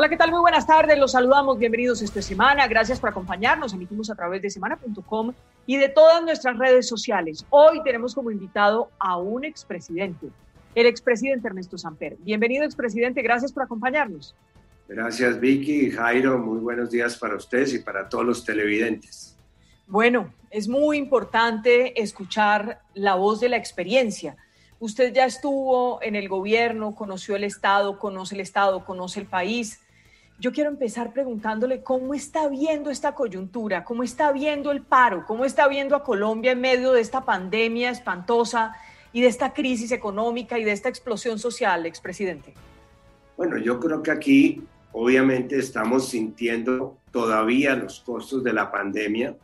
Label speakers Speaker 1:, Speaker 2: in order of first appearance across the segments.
Speaker 1: Hola, ¿qué tal? Muy buenas tardes. Los saludamos. Bienvenidos esta semana. Gracias por acompañarnos. Emitimos a través de semana.com y de todas nuestras redes sociales. Hoy tenemos como invitado a un expresidente, el expresidente Ernesto Samper. Bienvenido, expresidente. Gracias por acompañarnos.
Speaker 2: Gracias, Vicky y Jairo. Muy buenos días para ustedes y para todos los televidentes.
Speaker 1: Bueno, es muy importante escuchar la voz de la experiencia Usted ya estuvo en el gobierno, conoció el Estado, conoce el Estado, conoce el país. Yo quiero empezar preguntándole cómo está viendo esta coyuntura, cómo está viendo el paro, cómo está viendo a Colombia en medio de esta pandemia espantosa y de esta crisis económica y de esta explosión social, expresidente.
Speaker 2: Bueno, yo creo que aquí obviamente estamos sintiendo todavía los costos de la pandemia.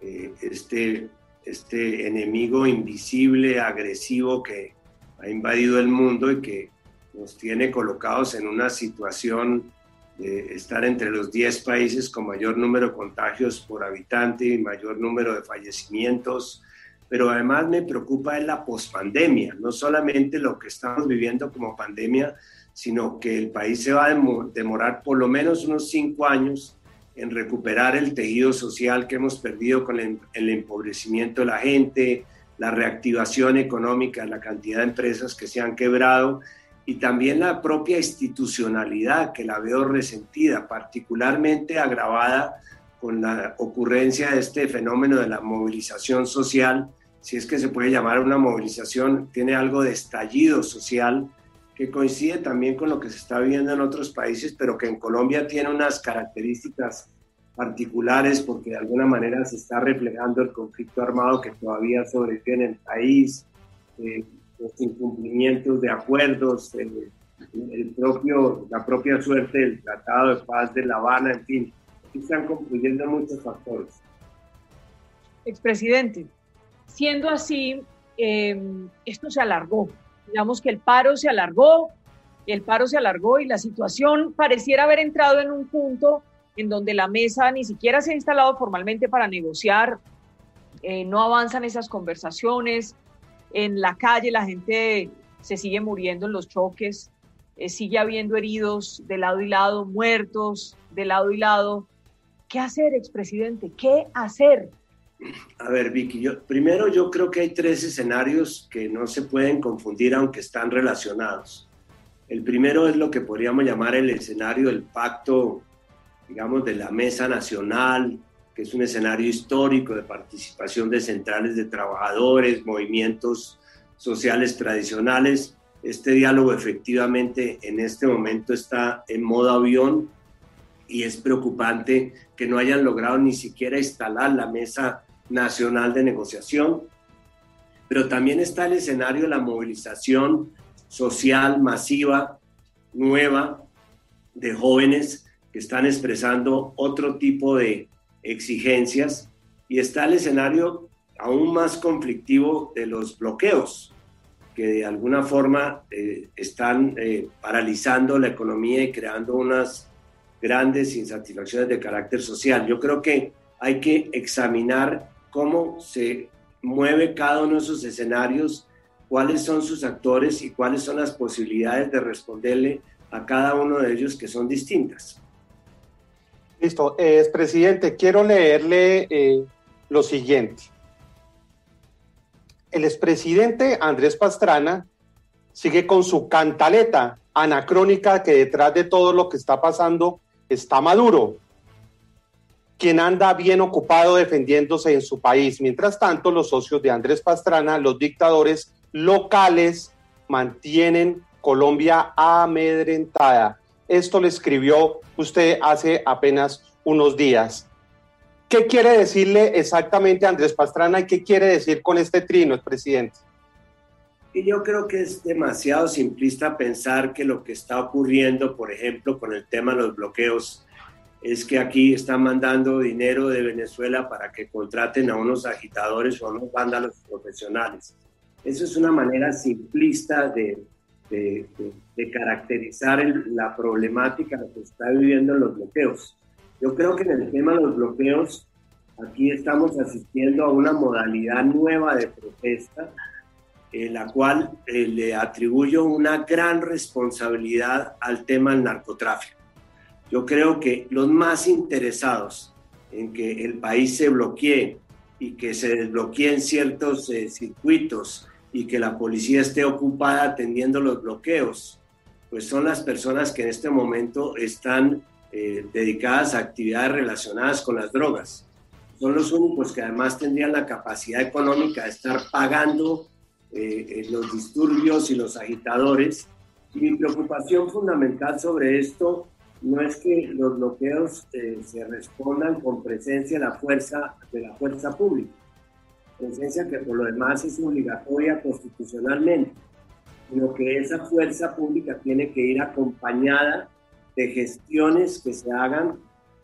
Speaker 2: Eh, este este enemigo invisible, agresivo que ha invadido el mundo y que nos tiene colocados en una situación estar entre los 10 países con mayor número de contagios por habitante y mayor número de fallecimientos. Pero además me preocupa es la pospandemia, no solamente lo que estamos viviendo como pandemia, sino que el país se va a demorar por lo menos unos cinco años en recuperar el tejido social que hemos perdido con el, empobrecimiento de la gente, la reactivación económica, la cantidad de empresas que se han quebrado y también la propia institucionalidad que la veo resentida, particularmente agravada con la ocurrencia de este fenómeno de la movilización social, si es que se puede llamar una movilización, tiene algo de estallido social que coincide también con lo que se está viviendo en otros países, pero que en Colombia tiene unas características particulares porque de alguna manera se está reflejando el conflicto armado que todavía sobrevive en el país, eh, los incumplimientos de acuerdos, eh, el propio, la propia suerte del Tratado de Paz de La Habana, en fin, aquí están concluyendo muchos factores.
Speaker 1: Expresidente, siendo así, eh, esto se alargó, digamos que el paro se alargó, el paro se alargó y la situación pareciera haber entrado en un punto en donde la mesa ni siquiera se ha instalado formalmente para negociar, eh, no avanzan esas conversaciones, en la calle la gente se sigue muriendo en los choques, eh, sigue habiendo heridos de lado y lado, muertos de lado y lado. ¿Qué hacer, expresidente? ¿Qué hacer?
Speaker 2: A ver, Vicky, yo, primero yo creo que hay tres escenarios que no se pueden confundir aunque están relacionados. El primero es lo que podríamos llamar el escenario del pacto, digamos, de la mesa nacional, que es un escenario histórico de participación de centrales de trabajadores, movimientos sociales tradicionales. Este diálogo efectivamente en este momento está en modo avión y es preocupante que no hayan logrado ni siquiera instalar la mesa nacional de negociación, pero también está el escenario de la movilización social masiva, nueva, de jóvenes que están expresando otro tipo de exigencias, y está el escenario aún más conflictivo de los bloqueos, que de alguna forma eh, están eh, paralizando la economía y creando unas grandes insatisfacciones de carácter social. Yo creo que hay que examinar cómo se mueve cada uno de esos escenarios, cuáles son sus actores y cuáles son las posibilidades de responderle a cada uno de ellos que son distintas.
Speaker 3: Listo, eh, presidente, quiero leerle eh, lo siguiente. El expresidente Andrés Pastrana sigue con su cantaleta anacrónica que detrás de todo lo que está pasando está Maduro quien anda bien ocupado defendiéndose en su país. Mientras tanto, los socios de Andrés Pastrana, los dictadores locales, mantienen Colombia amedrentada. Esto le escribió usted hace apenas unos días. ¿Qué quiere decirle exactamente Andrés Pastrana y qué quiere decir con este trino, presidente?
Speaker 2: Y yo creo que es demasiado simplista pensar que lo que está ocurriendo, por ejemplo, con el tema de los bloqueos es que aquí están mandando dinero de Venezuela para que contraten a unos agitadores o a unos vándalos profesionales. Eso es una manera simplista de, de, caracterizar la problemática que está viviendo en los bloqueos. Yo creo que en el tema de los bloqueos, aquí estamos asistiendo a una modalidad nueva de protesta, en la cual eh, le atribuyo una gran responsabilidad al tema del narcotráfico Yo creo que los más interesados en que el país se bloquee y que se desbloqueen ciertos eh, circuitos y que la policía esté ocupada atendiendo los bloqueos, pues son las personas que en este momento están eh, dedicadas a actividades relacionadas con las drogas. Son los únicos que además tendrían la capacidad económica de estar pagando eh, los disturbios y los agitadores. Y mi preocupación fundamental sobre esto no es que los bloqueos eh, se respondan con presencia de la fuerza de la fuerza pública, presencia que por lo demás es obligatoria constitucionalmente, sino que esa fuerza pública tiene que ir acompañada de gestiones que se hagan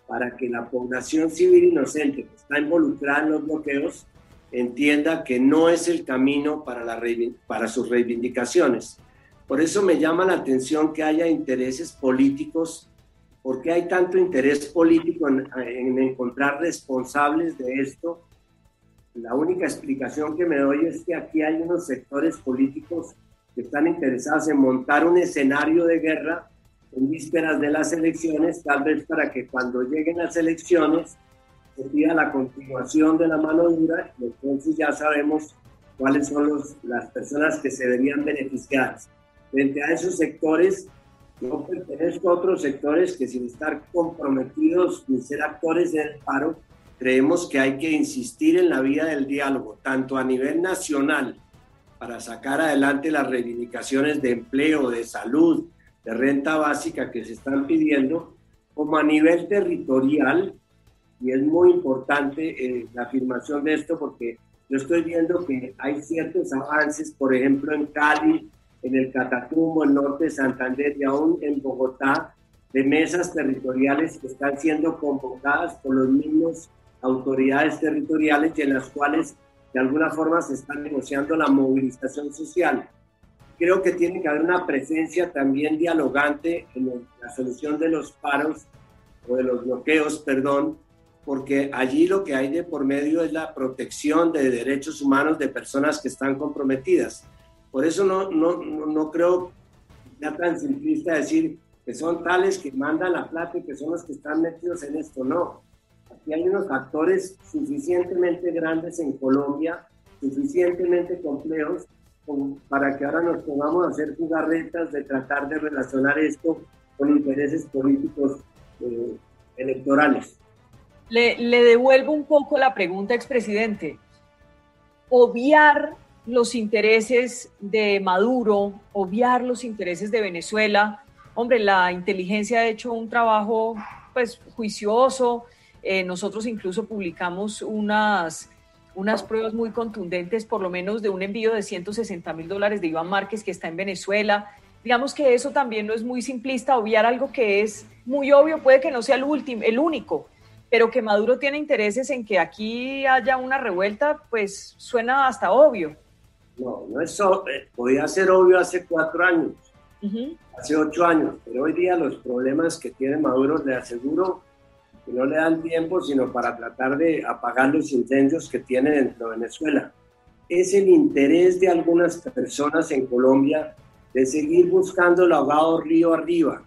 Speaker 2: para que la población civil inocente que está involucrada en los bloqueos entienda que no es el camino para, la, para sus reivindicaciones. Por eso me llama la atención que haya intereses políticos ¿Por qué hay tanto interés político en, encontrar responsables de esto? La única explicación que me doy es que aquí hay unos sectores políticos que están interesados en montar un escenario de guerra en vísperas de las elecciones, tal vez para que cuando lleguen las elecciones se pida la continuación de la mano dura y entonces ya sabemos cuáles son los, las personas que se verían beneficiadas. Frente a esos sectores, yo pertenezco a otros sectores que sin estar comprometidos ni ser actores del paro, creemos que hay que insistir en la vía del diálogo, tanto a nivel nacional, para sacar adelante las reivindicaciones de empleo, de salud, de renta básica que se están pidiendo, como a nivel territorial, y es muy importante eh, la afirmación de esto porque yo estoy viendo que hay ciertos avances, por ejemplo, en Cali, en el Catatumbo, el norte de Santander y aún en Bogotá, de mesas territoriales que están siendo convocadas por los mismos autoridades territoriales y en las cuales de alguna forma se está negociando la movilización social. Creo que tiene que haber una presencia también dialogante en la solución de los paros o de los bloqueos, perdón, porque allí lo que hay de por medio es la protección de derechos humanos de personas que están comprometidas. Por eso no, no, no creo ya tan simplista decir que son tales que mandan la plata y que son los que están metidos en esto. No. Aquí hay unos actores suficientemente grandes en Colombia, suficientemente complejos, para que ahora nos pongamos a hacer jugarretas de tratar de relacionar esto con intereses políticos eh, electorales.
Speaker 1: Le, le devuelvo un poco la pregunta, expresidente. Obviar los intereses de Maduro, obviar los intereses de Venezuela. Hombre, la inteligencia ha hecho un trabajo pues juicioso. Eh, nosotros incluso publicamos unas, unas pruebas muy contundentes, por lo menos de un envío de 160 mil dólares de Iván Márquez que está en Venezuela. Digamos que eso también no es muy simplista, obviar algo que es muy obvio, puede que no sea el último, el único, pero que Maduro tiene intereses en que aquí haya una revuelta, pues suena hasta obvio.
Speaker 2: No, no es eh, podía ser obvio hace cuatro años, hace ocho años, pero hoy día los problemas que tiene Maduro, le aseguro que no le dan tiempo sino para tratar de apagar los incendios que tiene dentro de Venezuela. Es el interés de algunas personas en Colombia de seguir buscando el ahogado río arriba.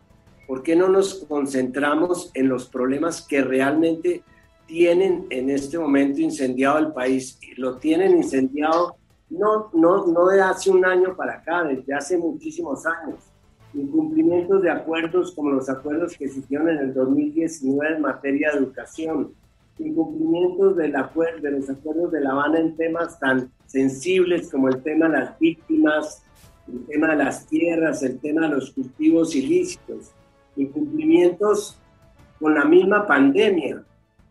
Speaker 2: ¿Por qué no nos concentramos en los problemas que realmente tienen en este momento incendiado el país? Lo tienen incendiado no, no, no de hace un año para acá, desde hace muchísimos años. Incumplimientos de acuerdos como los acuerdos que se hicieron en el 2019 en materia de educación, incumplimientos de los acuerdos de La Habana en temas tan sensibles como el tema de las víctimas, el tema de las tierras, el tema de los cultivos ilícitos, incumplimientos con la misma pandemia,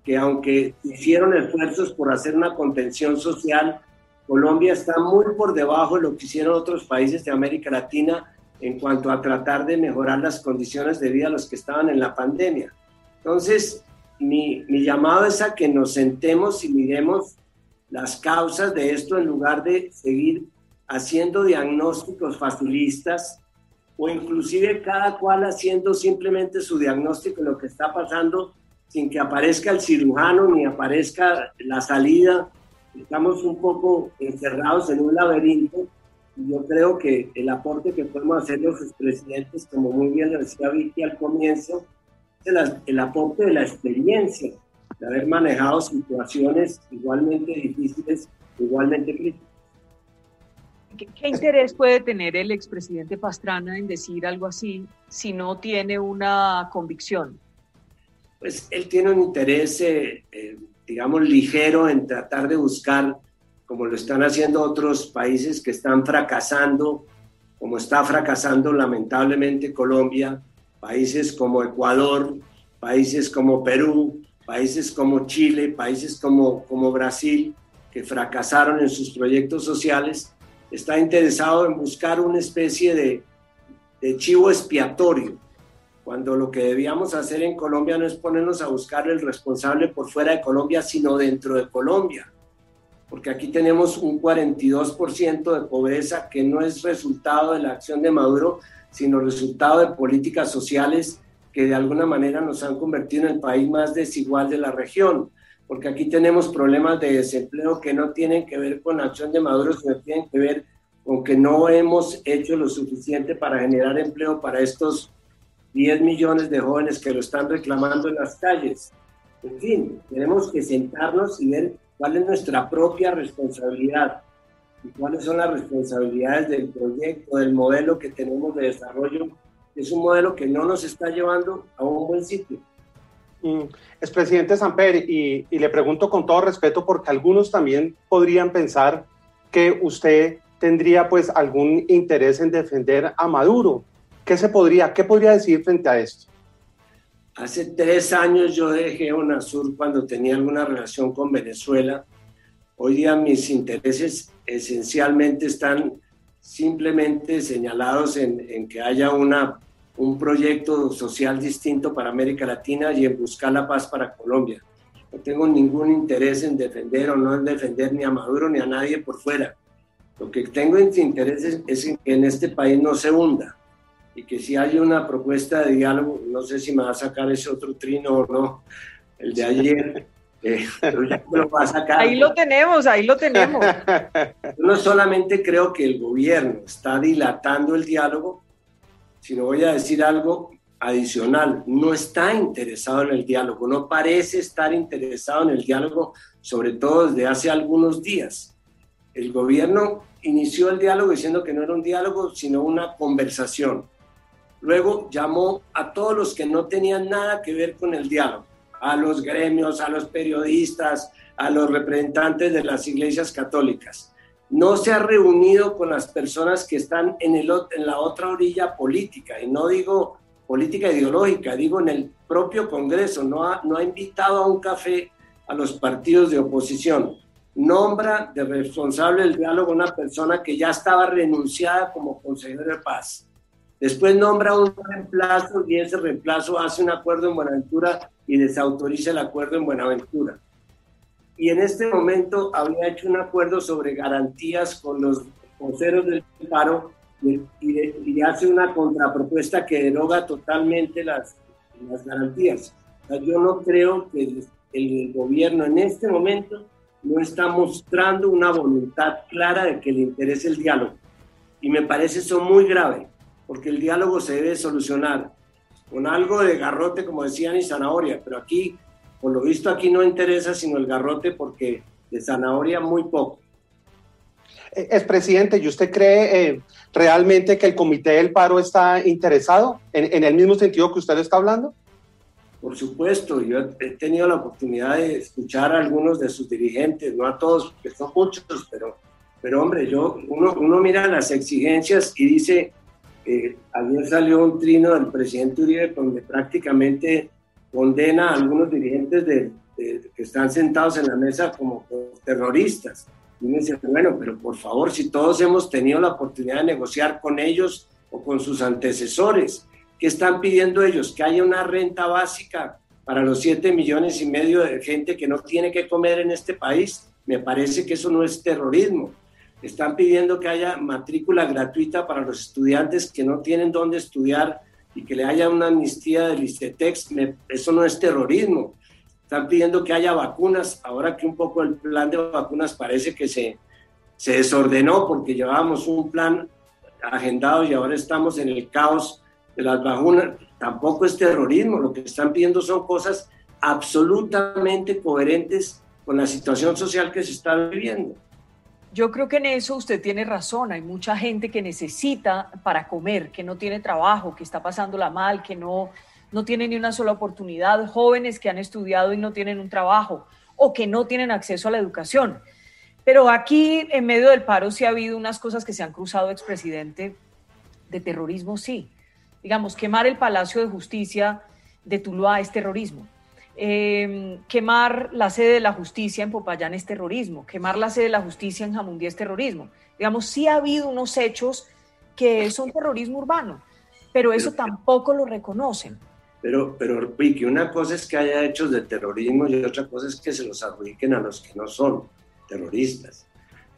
Speaker 2: que aunque hicieron esfuerzos por hacer una contención social, Colombia está muy por debajo de lo que hicieron otros países de América Latina en cuanto a tratar de mejorar las condiciones de vida a los que estaban en la pandemia. Entonces, mi, llamado es a que nos sentemos y miremos las causas de esto en lugar de seguir haciendo diagnósticos facilistas o inclusive cada cual haciendo simplemente su diagnóstico de lo que está pasando sin que aparezca el cirujano ni aparezca la salida estamos un poco encerrados en un laberinto yo creo que el aporte que podemos hacer los expresidentes, como muy bien lo decía Vicky al comienzo, el aporte de la experiencia, de haber manejado situaciones igualmente difíciles, igualmente críticas.
Speaker 1: ¿Qué, interés puede tener el expresidente Pastrana en decir algo así si no tiene una convicción?
Speaker 2: Pues él tiene un interés, eh, eh, digamos, ligero en tratar de buscar, como lo están haciendo otros países que están fracasando, como está fracasando lamentablemente Colombia, países como Ecuador, países como Perú, países como Chile, países como, como Brasil, que fracasaron en sus proyectos sociales, está interesado en buscar una especie de, de chivo expiatorio, cuando lo que debíamos hacer en Colombia no es ponernos a buscar el responsable por fuera de Colombia, sino dentro de Colombia. Porque aquí tenemos un 42% de pobreza que no es resultado de la acción de Maduro, sino resultado de políticas sociales que de alguna manera nos han convertido en el país más desigual de la región, porque aquí tenemos problemas de desempleo que no tienen que ver con la acción de Maduro, sino tienen que ver con que no hemos hecho lo suficiente para generar empleo para estos 10 millones de jóvenes que lo están reclamando en las calles. En fin, tenemos que sentarnos y ver cuál es nuestra propia responsabilidad y cuáles son las responsabilidades del proyecto, del modelo que tenemos de desarrollo es un modelo que no nos está llevando a un buen sitio.
Speaker 3: Mm, es presidente Samper, y, y le pregunto con todo respeto porque algunos también podrían pensar que usted tendría pues algún interés en defender a Maduro. ¿Qué se podría, qué podría decir frente a esto?
Speaker 2: Hace tres años yo dejé UNASUR cuando tenía alguna relación con Venezuela. Hoy día mis intereses esencialmente están simplemente señalados en, que haya una un proyecto social distinto para América Latina y en buscar la paz para Colombia. No tengo ningún interés en defender o no en defender ni a Maduro ni a nadie por fuera. Lo que tengo interés es que en este país no se hunda y que si hay una propuesta de diálogo, no sé si me va a sacar ese otro trino o no, el de ayer, eh, pero ya me lo va a sacar.
Speaker 1: Ahí lo tenemos, ahí lo tenemos.
Speaker 2: Yo no solamente creo que el gobierno está dilatando el diálogo, sino voy a decir algo adicional. No está interesado en el diálogo, no parece estar interesado en el diálogo, sobre todo desde hace algunos días. El gobierno inició el diálogo diciendo que no era un diálogo, sino una conversación. Luego llamó a todos los que no tenían nada que ver con el diálogo, a los gremios, a los periodistas, a los representantes de las iglesias católicas no se ha reunido con las personas que están en, la otra orilla política, y no digo política ideológica, digo en el propio Congreso, no ha, no ha invitado a un café a los partidos de oposición. Nombra de responsable del diálogo una persona que ya estaba renunciada como consejero de paz. Después nombra un reemplazo y ese reemplazo hace un acuerdo en Buenaventura y desautoriza el acuerdo en Buenaventura y en este momento había hecho un acuerdo sobre garantías con los voceros del paro y, y, hace una contrapropuesta que deroga totalmente las, las garantías. yo no creo que el, el, gobierno en este momento no está mostrando una voluntad clara de que le interese el diálogo. Y me parece eso muy grave, porque el diálogo se debe solucionar con algo de garrote, como decían, y zanahoria, pero aquí por lo visto aquí no interesa sino el garrote porque de zanahoria muy poco.
Speaker 3: Eh, es presidente, ¿y usted cree eh, realmente que el comité del paro está interesado en, en, el mismo sentido que usted está hablando?
Speaker 2: Por supuesto, yo he tenido la oportunidad de escuchar a algunos de sus dirigentes, no a todos, porque son muchos, pero, pero hombre, yo, uno, uno mira las exigencias y dice, eh, ayer salió un trino del presidente Uribe donde prácticamente condena a algunos dirigentes de, que están sentados en la mesa como terroristas. Y me dice, bueno, pero por favor, si todos hemos tenido la oportunidad de negociar con ellos o con sus antecesores, ¿qué están pidiendo ellos? Que haya una renta básica para los siete millones y medio de gente que no tiene que comer en este país. Me parece que eso no es terrorismo. Están pidiendo que haya matrícula gratuita para los estudiantes que no tienen dónde estudiar y que le haya una amnistía del ICETEX, eso no es terrorismo. Están pidiendo que haya vacunas, ahora que un poco el plan de vacunas parece que se, se desordenó porque llevábamos un plan agendado y ahora estamos en el caos de las vacunas, tampoco es terrorismo, lo que están pidiendo son cosas absolutamente coherentes con la situación social que se está viviendo.
Speaker 1: Yo creo que en eso usted tiene razón. Hay mucha gente que necesita para comer, que no tiene trabajo, que está pasándola mal, que no, no tiene ni una sola oportunidad. Jóvenes que han estudiado y no tienen un trabajo o que no tienen acceso a la educación. Pero aquí, en medio del paro, sí ha habido unas cosas que se han cruzado, expresidente, de terrorismo, sí. Digamos, quemar el Palacio de Justicia de Tuluá es terrorismo. Em, quemar la sede de la justicia en Popayán es terrorismo. Quemar la sede de la justicia en Jamundí es terrorismo. Digamos, sí ha habido unos hechos que son terrorismo urbano, pero eso tampoco lo reconocen.
Speaker 2: Pero, pero, Vicky, una cosa es que haya hechos de terrorismo y otra cosa es que se los adjudiquen a los que no son terroristas.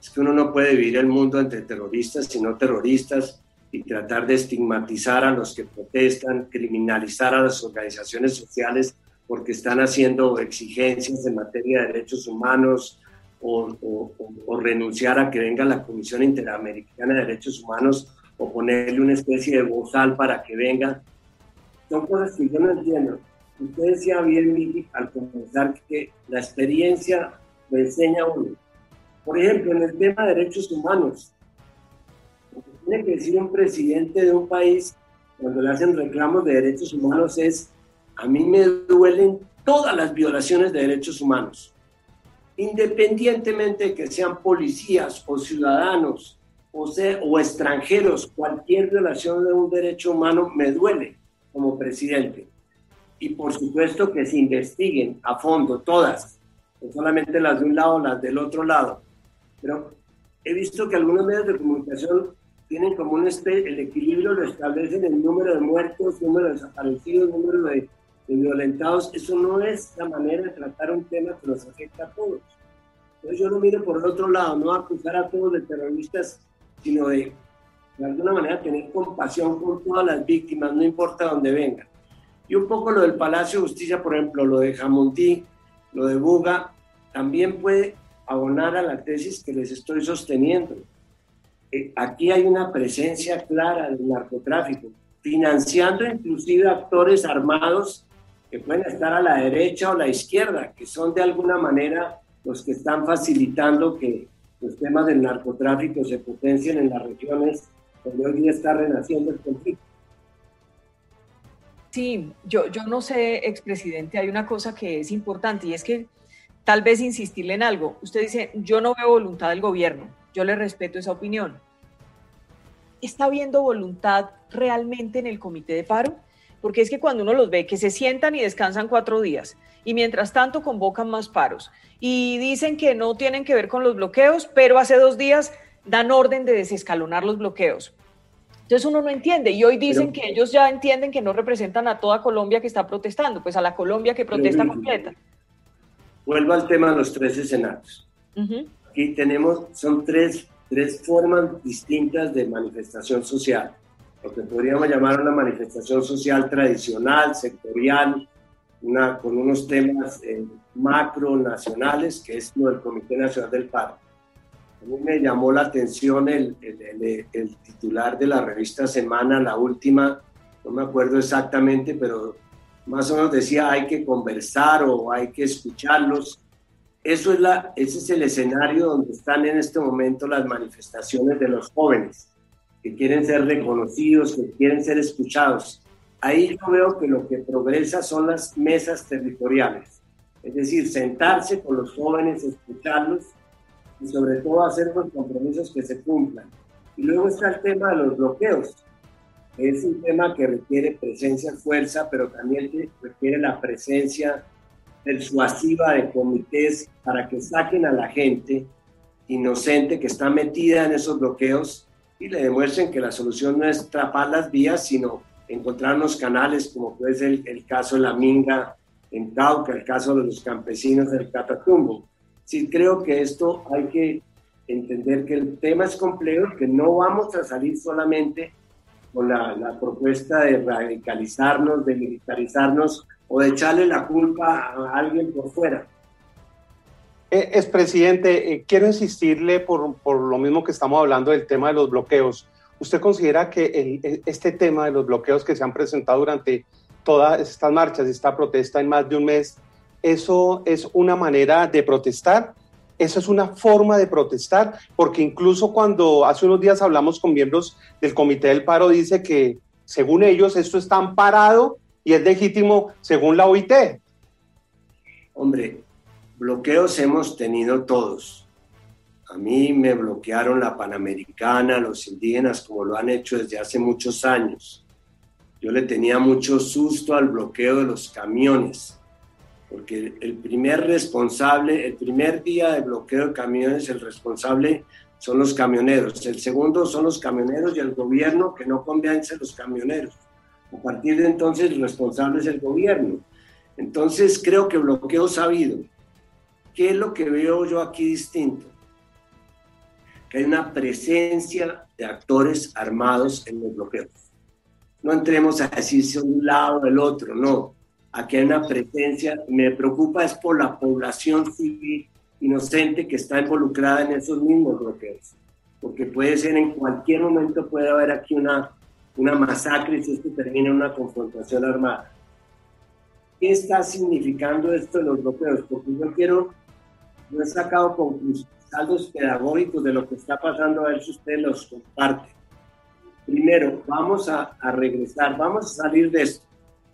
Speaker 2: Es que uno no puede vivir el mundo entre terroristas y no terroristas y tratar de estigmatizar a los que protestan, criminalizar a las organizaciones sociales porque están haciendo exigencias en materia de derechos humanos o, o, renunciar a que venga la Comisión Interamericana de Derechos Humanos o ponerle una especie de bozal para que venga. Son cosas que yo no entiendo. Usted decía bien, Miki, al comenzar que la experiencia lo enseña a uno. Por ejemplo, en el tema de derechos humanos, tiene que decir un presidente de un país cuando le hacen reclamos de derechos humanos es, a mí me duelen todas las violaciones de derechos humanos, independientemente de que sean policías o ciudadanos o, sea, o extranjeros, cualquier violación de un derecho humano me duele como presidente. Y por supuesto que se investiguen a fondo todas, no solamente las de un lado, las del otro lado. Pero he visto que algunos medios de comunicación tienen como un el equilibrio lo establecen el número de muertos, número de desaparecidos, número de, violentados. Eso no es la manera de tratar un tema que nos afecta a todos. Entonces yo no miro por el otro lado, no acusar a todos de terroristas, sino de de alguna manera tener compasión con todas las víctimas, no importa dónde vengan. Y un poco lo del Palacio de Justicia, por ejemplo, lo de Jamundí, lo de Buga, también puede abonar a la tesis que les estoy sosteniendo. Eh, aquí hay una presencia clara del narcotráfico, financiando inclusive actores armados que pueden estar a la derecha o la izquierda, que son de alguna manera los que están facilitando que los temas del narcotráfico se potencien en las regiones donde hoy día está renaciendo el conflicto.
Speaker 1: Sí, yo, yo no sé, expresidente, hay una cosa que es importante y es que tal vez insistirle en algo. Usted dice, yo no veo voluntad del gobierno, yo le respeto esa opinión. ¿Está habiendo voluntad realmente en el comité de paro? Porque es que cuando uno los ve que se sientan y descansan cuatro días y mientras tanto convocan más paros y dicen que no tienen que ver con los bloqueos, pero hace dos días dan orden de desescalonar los bloqueos. Entonces uno no entiende y hoy dicen que ellos ya entienden que no representan a toda Colombia que está protestando, pues a la Colombia que protesta completa.
Speaker 2: Vuelvo al tema de los tres escenarios. Aquí tenemos, son tres, tres formas distintas de manifestación social. Lo que podríamos llamar una manifestación social tradicional, sectorial, una, con unos temas eh, macro nacionales, que es lo del Comité Nacional del Paro a mí me llamó la atención el, el, titular de la revista Semana, la última, no me acuerdo exactamente, pero más o menos decía hay que conversar o hay que escucharlos. Eso es la, ese es el escenario donde están en este momento las manifestaciones de los jóvenes, que quieren ser reconocidos, que quieren ser escuchados. Ahí yo veo que lo que progresa son las mesas territoriales, es decir, sentarse con los jóvenes, escucharlos y sobre todo hacer los compromisos que se cumplan. Y luego está el tema de los bloqueos. Es un tema que requiere presencia, fuerza, pero también requiere la presencia persuasiva de comités para que saquen a la gente inocente que está metida en esos bloqueos y le demuestren que la solución no es trapar las vías, sino encontrar unos canales, como puede ser el, el caso de la Minga en Cauca, el caso de los campesinos del Catatumbo sí creo que esto hay que entender que el tema es complejo, que no vamos a salir solamente con la, propuesta de radicalizarnos, de militarizarnos o de echarle la culpa a alguien por fuera.
Speaker 3: Eh, es presidente, eh, quiero insistirle por, por, lo mismo que estamos hablando del tema de los bloqueos. ¿usted considera que este tema de los bloqueos que se han presentado durante todas estas marchas, esta protesta en más de un mes, eso es una manera de protestar? ¿Eso es una forma de protestar? Porque incluso cuando hace unos días hablamos con miembros del Comité del Paro, dice que según ellos esto está amparado y es legítimo según la OIT.
Speaker 2: Hombre, bloqueos hemos tenido todos. A mí me bloquearon la Panamericana, los indígenas, como lo han hecho desde hace muchos años. Yo le tenía mucho susto al bloqueo de los camiones, porque el primer responsable, el primer día de bloqueo de camiones, el responsable son los camioneros. El segundo son los camioneros y el gobierno que no convence a los camioneros. A partir de entonces el responsable es el gobierno. Entonces creo que bloqueos ha habido. ¿Qué es lo que veo yo aquí distinto? Que hay una presencia de actores armados en los bloqueos. No entremos a decir si un lado o el otro, no. Aquí hay una presencia, me preocupa es por la población civil inocente que está involucrada en esos mismos bloqueos. Porque puede ser en cualquier momento, puede haber aquí una, una masacre si esto termina en una confrontación armada. ¿Qué está significando esto de los bloqueos? Porque yo quiero, no he sacado conclusiones, saldos pedagógicos de lo que está pasando, a ver si usted los comparte. Primero, vamos a, a regresar, vamos a salir de esto,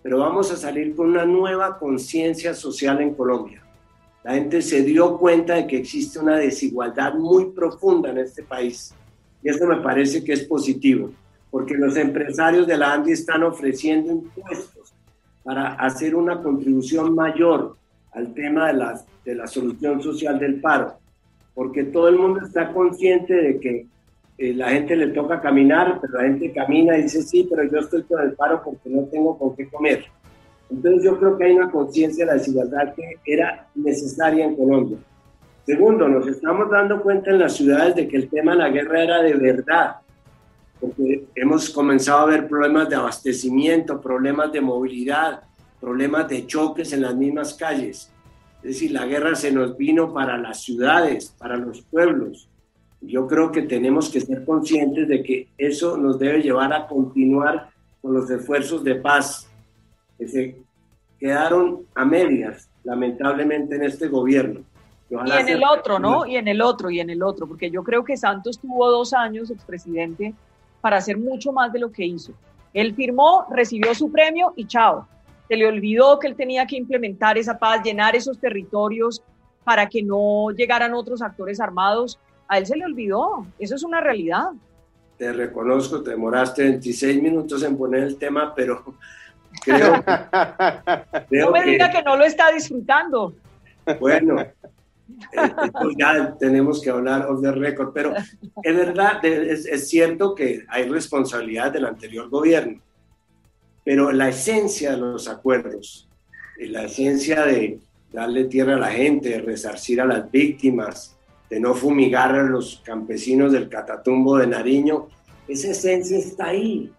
Speaker 2: pero vamos a salir con una nueva conciencia social en Colombia la gente se dio cuenta de que existe una desigualdad muy profunda en este país. Y eso me parece que es positivo, porque los empresarios de la ANDI están ofreciendo impuestos para hacer una contribución mayor al tema de la, de la solución social del paro, porque todo el mundo está consciente de que eh, la gente le toca caminar, pero la gente camina y dice, sí, pero yo estoy con el paro porque no tengo con qué comer. Entonces yo creo que hay una conciencia de la desigualdad que era necesaria en Colombia. Segundo, nos estamos dando cuenta en las ciudades de que el tema de la guerra era de verdad, porque hemos comenzado a ver problemas de abastecimiento, problemas de movilidad, problemas de choques en las mismas calles. Es decir, la guerra se nos vino para las ciudades, para los pueblos. Yo creo que tenemos que ser conscientes de que eso nos debe llevar a continuar con los esfuerzos de paz que se quedaron a medias, lamentablemente, en este gobierno.
Speaker 1: Y, en el otro, ¿no? Y en el otro, y en el otro, porque yo creo que Santos tuvo dos años, expresidente, para hacer mucho más de lo que hizo. Él firmó, recibió su premio y chao. Se le olvidó que él tenía que implementar esa paz, llenar esos territorios para que no llegaran otros actores armados. A él se le olvidó. Eso es una realidad.
Speaker 2: Te reconozco, te demoraste 26 minutos en poner el tema, pero Creo,
Speaker 1: no me diga que no lo está disfrutando.
Speaker 2: Bueno, eh, ya tenemos que hablar of the record, pero es verdad, es, es, cierto que hay responsabilidad del anterior gobierno, pero la esencia de los acuerdos, la esencia de darle tierra a la gente, de resarcir a las víctimas, de no fumigar a los campesinos del Catatumbo de Nariño, esa esencia está ahí.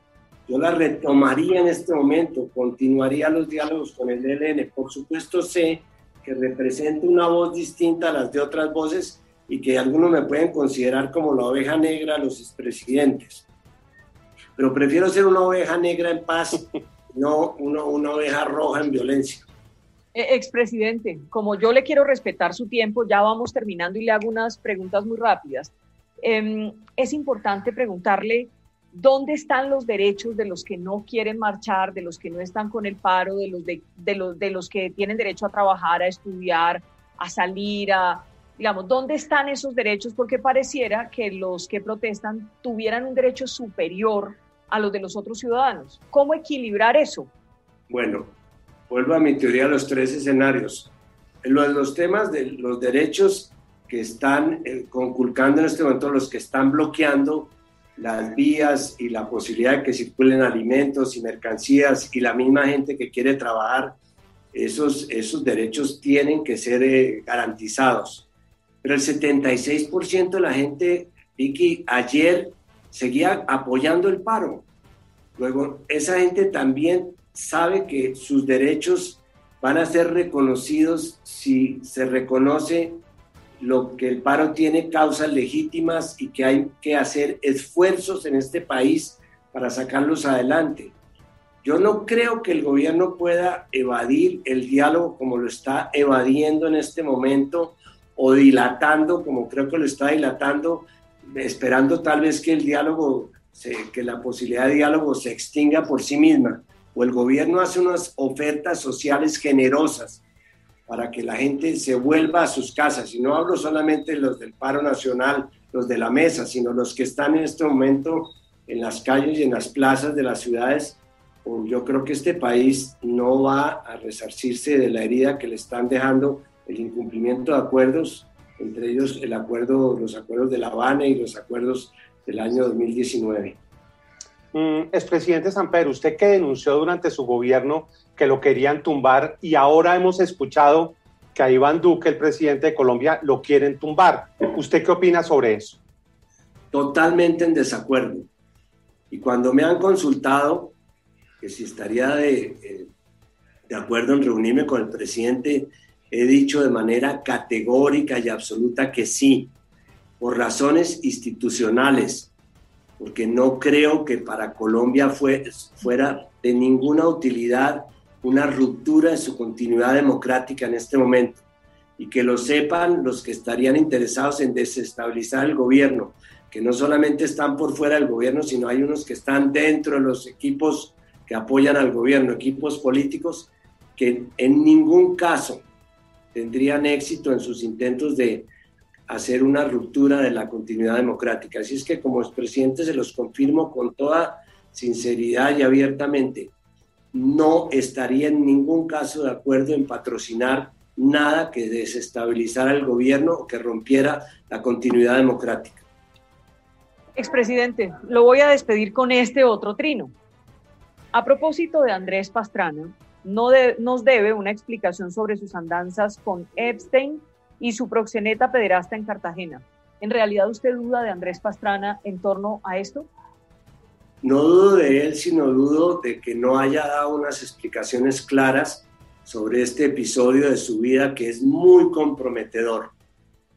Speaker 2: Yo la retomaría en este momento, continuaría los diálogos con el ELN. Por supuesto sé que representa una voz distinta a las de otras voces y que algunos me pueden considerar como la oveja negra a los expresidentes. Pero prefiero ser una oveja negra en paz, no una, una oveja roja en violencia.
Speaker 1: Eh, expresidente, como yo le quiero respetar su tiempo, ya vamos terminando y le hago unas preguntas muy rápidas. Em, es importante preguntarle ¿Dónde están los derechos de los que no quieren marchar, de los que no están con el paro, de los, de, los, de los que tienen derecho a trabajar, a estudiar, a salir, a, digamos, ¿dónde están esos derechos? Porque pareciera que los que protestan tuvieran un derecho superior a los de los otros ciudadanos. ¿Cómo equilibrar eso?
Speaker 2: Bueno, vuelvo a mi teoría de los tres escenarios. Los, los temas de los derechos que están eh, conculcando en este momento, los que están bloqueando las vías y la posibilidad de que circulen alimentos y mercancías y la misma gente que quiere trabajar, esos, esos derechos tienen que ser eh, garantizados. Pero el 76% de la gente, Vicky, ayer seguía apoyando el paro. Luego, esa gente también sabe que sus derechos van a ser reconocidos si se reconoce lo que el paro tiene causas legítimas y que hay que hacer esfuerzos en este país para sacarlos adelante. Yo no creo que el gobierno pueda evadir el diálogo como lo está evadiendo en este momento o dilatando como creo que lo está dilatando, esperando tal vez que el diálogo, que la posibilidad de diálogo se extinga por sí misma. O el gobierno hace unas ofertas sociales generosas para que la gente se vuelva a sus casas. Y no hablo solamente de los del paro nacional, los de la mesa, sino los que están en este momento en las calles y en las plazas de las ciudades. Yo creo que este país no va a resarcirse de la herida que le están dejando el incumplimiento de acuerdos, entre ellos el acuerdo, los acuerdos de La Habana y los acuerdos del año 2019.
Speaker 3: Mm, expresidente Pedro, usted que denunció durante su gobierno que lo querían tumbar y ahora hemos escuchado que a Iván Duque, el presidente de Colombia, lo quieren tumbar. ¿Usted qué opina sobre eso?
Speaker 2: Totalmente en desacuerdo. Y cuando me han consultado que si estaría de, eh, de acuerdo en reunirme con el presidente, he dicho de manera categórica y absoluta que sí, por razones institucionales, porque no creo que para Colombia fue, fuera de ninguna utilidad una ruptura en su continuidad democrática en este momento. Y que lo sepan los que estarían interesados en desestabilizar el gobierno, que no solamente están por fuera del gobierno, sino hay unos que están dentro de los equipos que apoyan al gobierno, equipos políticos, que en ningún caso tendrían éxito en sus intentos de hacer una ruptura de la continuidad democrática. Así es que como expresidente se los confirmo con toda sinceridad y abiertamente, no estaría en ningún caso de acuerdo en patrocinar nada que desestabilizara el gobierno o que rompiera la continuidad democrática.
Speaker 1: Expresidente, lo voy a despedir con este otro trino. A propósito de Andrés Pastrana, no nos debe una explicación sobre sus andanzas con Epstein y su proxeneta pederasta en Cartagena. ¿En realidad usted duda de Andrés Pastrana en torno a esto?
Speaker 2: No dudo de él, sino dudo de que no haya dado unas explicaciones claras sobre este episodio de su vida que es muy comprometedor,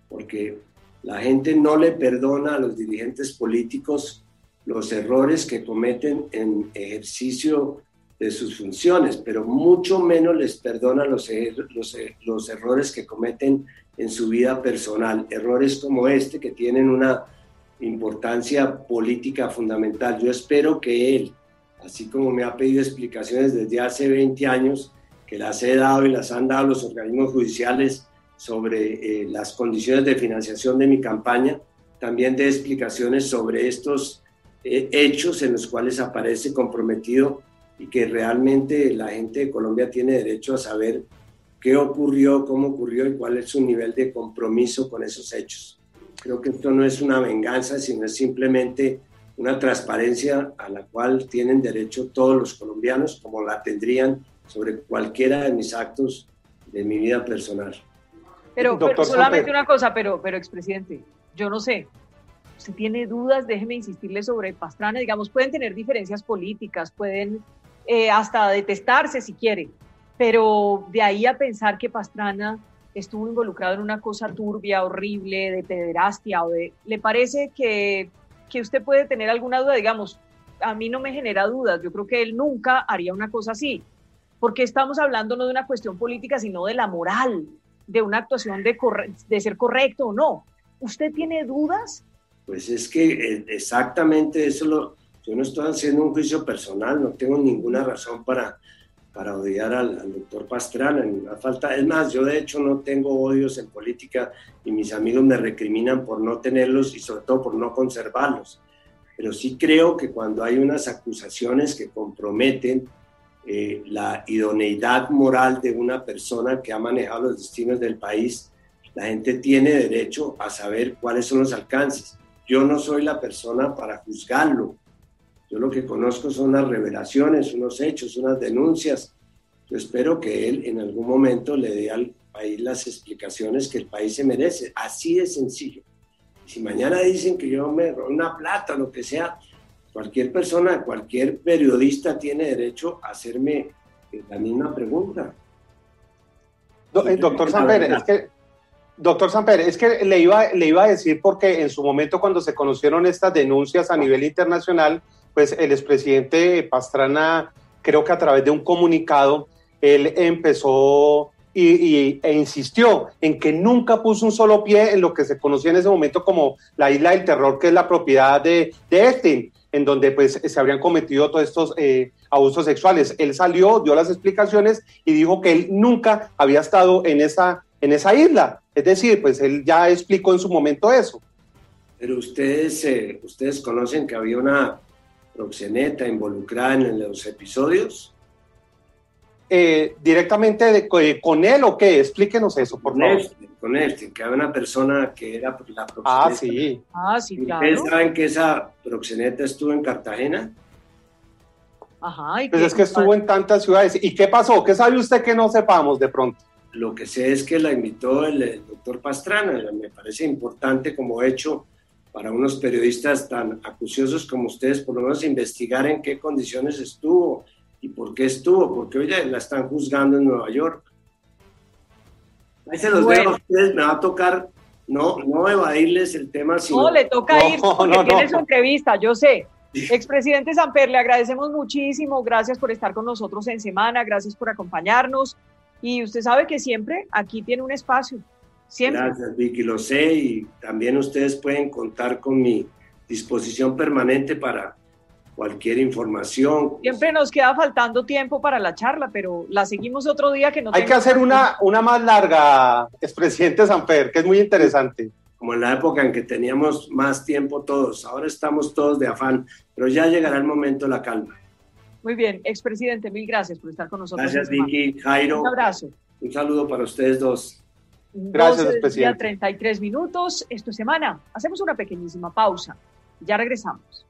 Speaker 2: porque la gente no le perdona a los dirigentes políticos los errores que cometen en ejercicio de sus funciones, pero mucho menos les perdona los, los, los errores que cometen en su vida personal, errores como este que tienen una importancia política fundamental. Yo espero que él, así como me ha pedido explicaciones desde hace 20 años, que las he dado y las han dado los organismos judiciales sobre eh, las condiciones de financiación de mi campaña, también de explicaciones sobre estos eh, hechos en los cuales aparece comprometido y que realmente la gente de Colombia tiene derecho a saber qué ocurrió, cómo ocurrió y cuál es su nivel de compromiso con esos hechos. Creo que esto no es una venganza, sino es simplemente una transparencia a la cual tienen derecho todos los colombianos, como la tendrían sobre cualquiera de mis actos de mi vida personal.
Speaker 1: Pero, solamente una cosa, pero, pero expresidente, yo no sé, si tiene dudas, déjeme insistirle sobre Pastrana, digamos, pueden tener diferencias políticas, pueden eh, hasta detestarse si quiere, pero de ahí a pensar que Pastrana estuvo involucrado en una cosa turbia, horrible, de pederastia, o de, ¿le parece que, que usted puede tener alguna duda? Digamos, a mí no me genera dudas, yo creo que él nunca haría una cosa así, porque estamos hablando no de una cuestión política, sino de la moral, de una actuación de, ser correcto o no. ¿Usted tiene dudas?
Speaker 2: Pues es que eh, exactamente eso lo, yo no estoy haciendo un juicio personal, no tengo ninguna razón para, para odiar al, doctor Pastrana. Falta, es más, yo de hecho no tengo odios en política y mis amigos me recriminan por no tenerlos y sobre todo por no conservarlos. Pero sí creo que cuando hay unas acusaciones que comprometen eh, la idoneidad moral de una persona que ha manejado los destinos del país, la gente tiene derecho a saber cuáles son los alcances. Yo no soy la persona para juzgarlo, yo lo que conozco son unas revelaciones, unos hechos, unas denuncias. Yo espero que él en algún momento le dé al país las explicaciones que el país se merece. Así de sencillo. Si mañana dicen que yo me robé una plata, lo que sea, cualquier persona, cualquier periodista tiene derecho a hacerme la misma pregunta.
Speaker 3: Eh, doctor Samper, es que Doctor Samper, es que le iba, le iba a decir porque en su momento cuando se conocieron estas denuncias a nivel internacional, pues el expresidente Pastrana, creo que a través de un comunicado, él empezó y, e insistió en que nunca puso un solo pie en lo que se conocía en ese momento como la isla del terror, que es la propiedad de, de Epstein, en donde pues se habrían cometido todos estos eh, abusos sexuales. Él salió, dio las explicaciones y dijo que él nunca había estado en esa, en esa isla. Es decir, pues él ya explicó en su momento eso.
Speaker 2: Pero ustedes, eh, ustedes conocen que había una proxeneta involucrada en los episodios.
Speaker 3: Eh, directamente eh, con él o qué? Explíquenos eso, por favor.
Speaker 2: con él, que había una persona que era la proxeneta.
Speaker 3: Ah, sí.
Speaker 1: Ah, sí, claro.
Speaker 2: ¿Ustedes saben que esa proxeneta estuvo en Cartagena?
Speaker 1: Ajá. ¿y
Speaker 3: pues
Speaker 1: qué-
Speaker 3: es que estuvo en tantas ciudades. ¿Y qué pasó? ¿Qué sabe usted que no sepamos de pronto?
Speaker 2: Lo que sé es que la invitó el, el doctor Pastrana. Me parece importante como hecho para unos periodistas tan acuciosos como ustedes, por lo menos investigar en qué condiciones estuvo y por qué estuvo, porque hoy ya la están juzgando en Nueva York. Ahí se los
Speaker 1: Bueno.
Speaker 2: dejo a ustedes, me va a tocar no, no evadirles el tema, sino
Speaker 1: No, le toca
Speaker 3: No,
Speaker 1: ir porque
Speaker 3: no,
Speaker 1: tiene
Speaker 3: no.
Speaker 1: su entrevista, yo sé. Expresidente Samper, le agradecemos muchísimo, gracias por estar con nosotros en semana, gracias por acompañarnos y usted sabe que siempre aquí tiene un espacio, siempre.
Speaker 2: Gracias, Vicky, lo sé y también ustedes pueden contar con mi disposición permanente para cualquier información.
Speaker 1: Siempre nos queda faltando tiempo para la charla, pero la seguimos otro día que no
Speaker 3: Hay que hacer una, una más larga, expresidente Samper, que es muy interesante.
Speaker 2: como en la época en que teníamos más tiempo todos. Ahora estamos todos de afán, pero ya llegará el momento de la calma.
Speaker 1: Muy bien, expresidente, mil gracias por estar con nosotros.
Speaker 2: Gracias. Vicky, Jairo.
Speaker 1: Un abrazo.
Speaker 2: Un saludo para ustedes dos.
Speaker 3: Gracias,
Speaker 1: 12 del día,
Speaker 3: presidente.
Speaker 1: 33 minutos. Esto es semana. Hacemos una pequeñísima pausa. Ya regresamos.